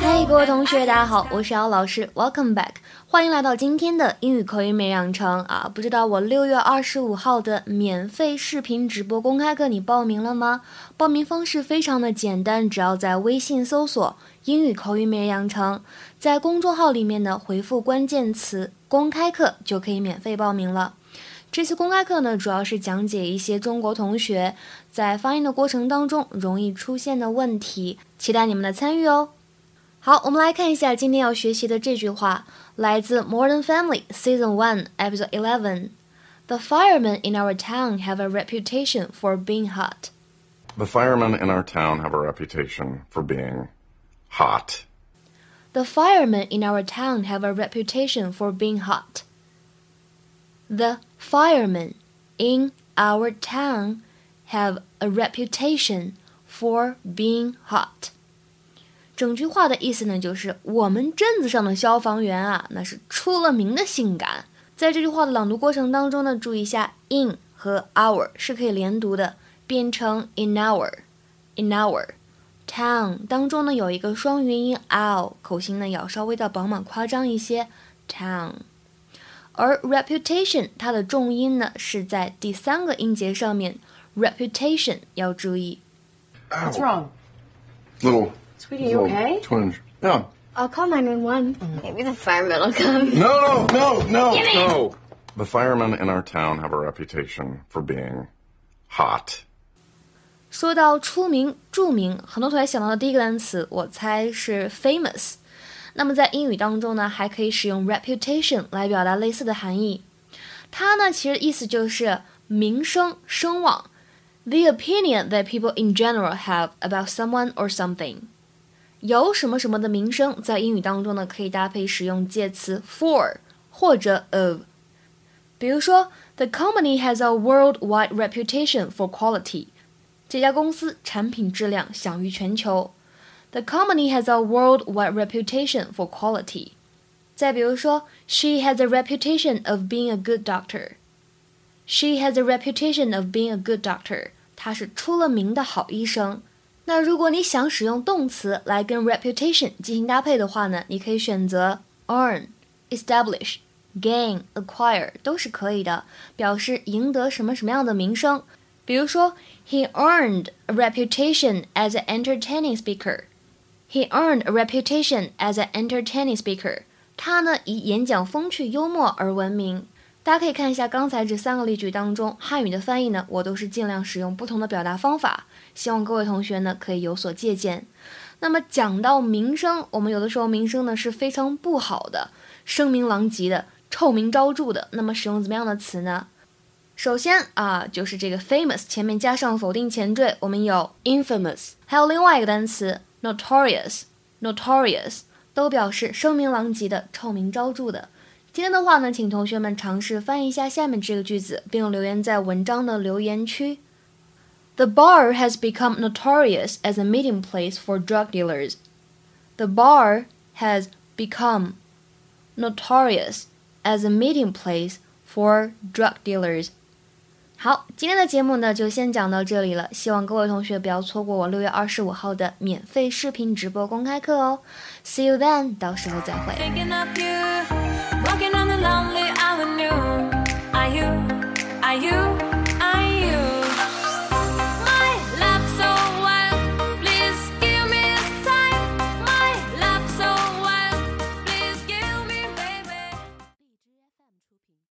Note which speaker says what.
Speaker 1: 嗨，各位同学，大家好，我是姚老师，Welcome back，欢迎来到今天的英语口语每日养成啊！不知道我六月二十五号的免费视频直播公开课你报名了吗？报名方式非常的简单，只要在微信搜索“英语口语每日养成”，在公众号里面呢回复关键词“公开课”就可以免费报名了。这次公开课呢，主要是讲解一些中国同学在发音的过程当中容易出现的问题，期待你们的参与哦。好，我们来看一下今天要学习的这句话，来自《Modern Family》Season One Episode Eleven。The firemen in our town have a reputation for being hot.
Speaker 2: The firemen in our town have a reputation for being hot.
Speaker 1: The firemen in our town have a reputation for being hot. The firemen in our town have a reputation for being hot. 整句话的意思呢，就是我们镇子上的消防员啊，那是出了名的性感。在这句话的朗读过程当中呢，注意一下 in 和 our 是可以连读的，变成 in our in our town 当中呢有一个双元音 ow，口型呢要稍微的饱满夸张一些 town。而 reputation 它的重音呢是在第三个音节上面，reputation 要注意。
Speaker 3: What's wrong?
Speaker 2: Little.
Speaker 3: Sweetie, you
Speaker 2: little
Speaker 3: okay?
Speaker 2: Twinge. Yeah.
Speaker 4: I'll call 911. Maybe the firemen will come.
Speaker 2: No, no, no, no, no. The firemen in our town have a reputation for being hot.
Speaker 1: 说到出名、着名，很多同学想到的第一个单词，我猜是 famous。 那么在英语当中呢，还可以使用 reputation 来表达类似的含义。它呢，其实意思就是名声、声望，the opinion that people in general have about someone or something。有什么什么的名声，在英语当中呢，可以搭配使用介词 for 或者 of。比如说，The company has a worldwide reputation for quality。这家公司产品质量享誉全球。 The company has a worldwide reputation for quality。再比如说，She has a reputation of being a good doctor。She has a reputation of being a good doctor。她是出了名的好医生。那如果你想使用动词来跟 reputation 进行搭配的话呢，你可以选择 earn、establish、gain、acquire 都是可以的，表示赢得什么什么样的名声。比如说，He earned a reputation as an entertaining speaker. He earned a reputation as an entertaining speaker. 他呢以演讲风趣幽默而闻名。大家可以看一下刚才这三个例句当中，汉语的翻译呢，我都是尽量使用不同的表达方法，希望各位同学呢可以有所借鉴。那么讲到名声，我们有的时候名声呢是非常不好的，声名狼藉的，臭名昭著的。那么使用怎么样的词呢？首先啊，就是这个 famous 前面加上否定前缀，我们有 infamous，还有另外一个单词 notorious，notorious 都表示声名狼藉的、臭名昭着的。今天的话呢，请同学们尝试翻译一下下面这个句子，并留言在文章的留言区。The bar has become notorious as a meeting place for drug dealers. The bar has become notorious as a meeting place for drug dealers. 好，今天的节目呢就先讲到这里了。希望各位同学不要错过我六月二十五号的免费视频直播公开课哦。See you then，到时候再
Speaker 5: 会。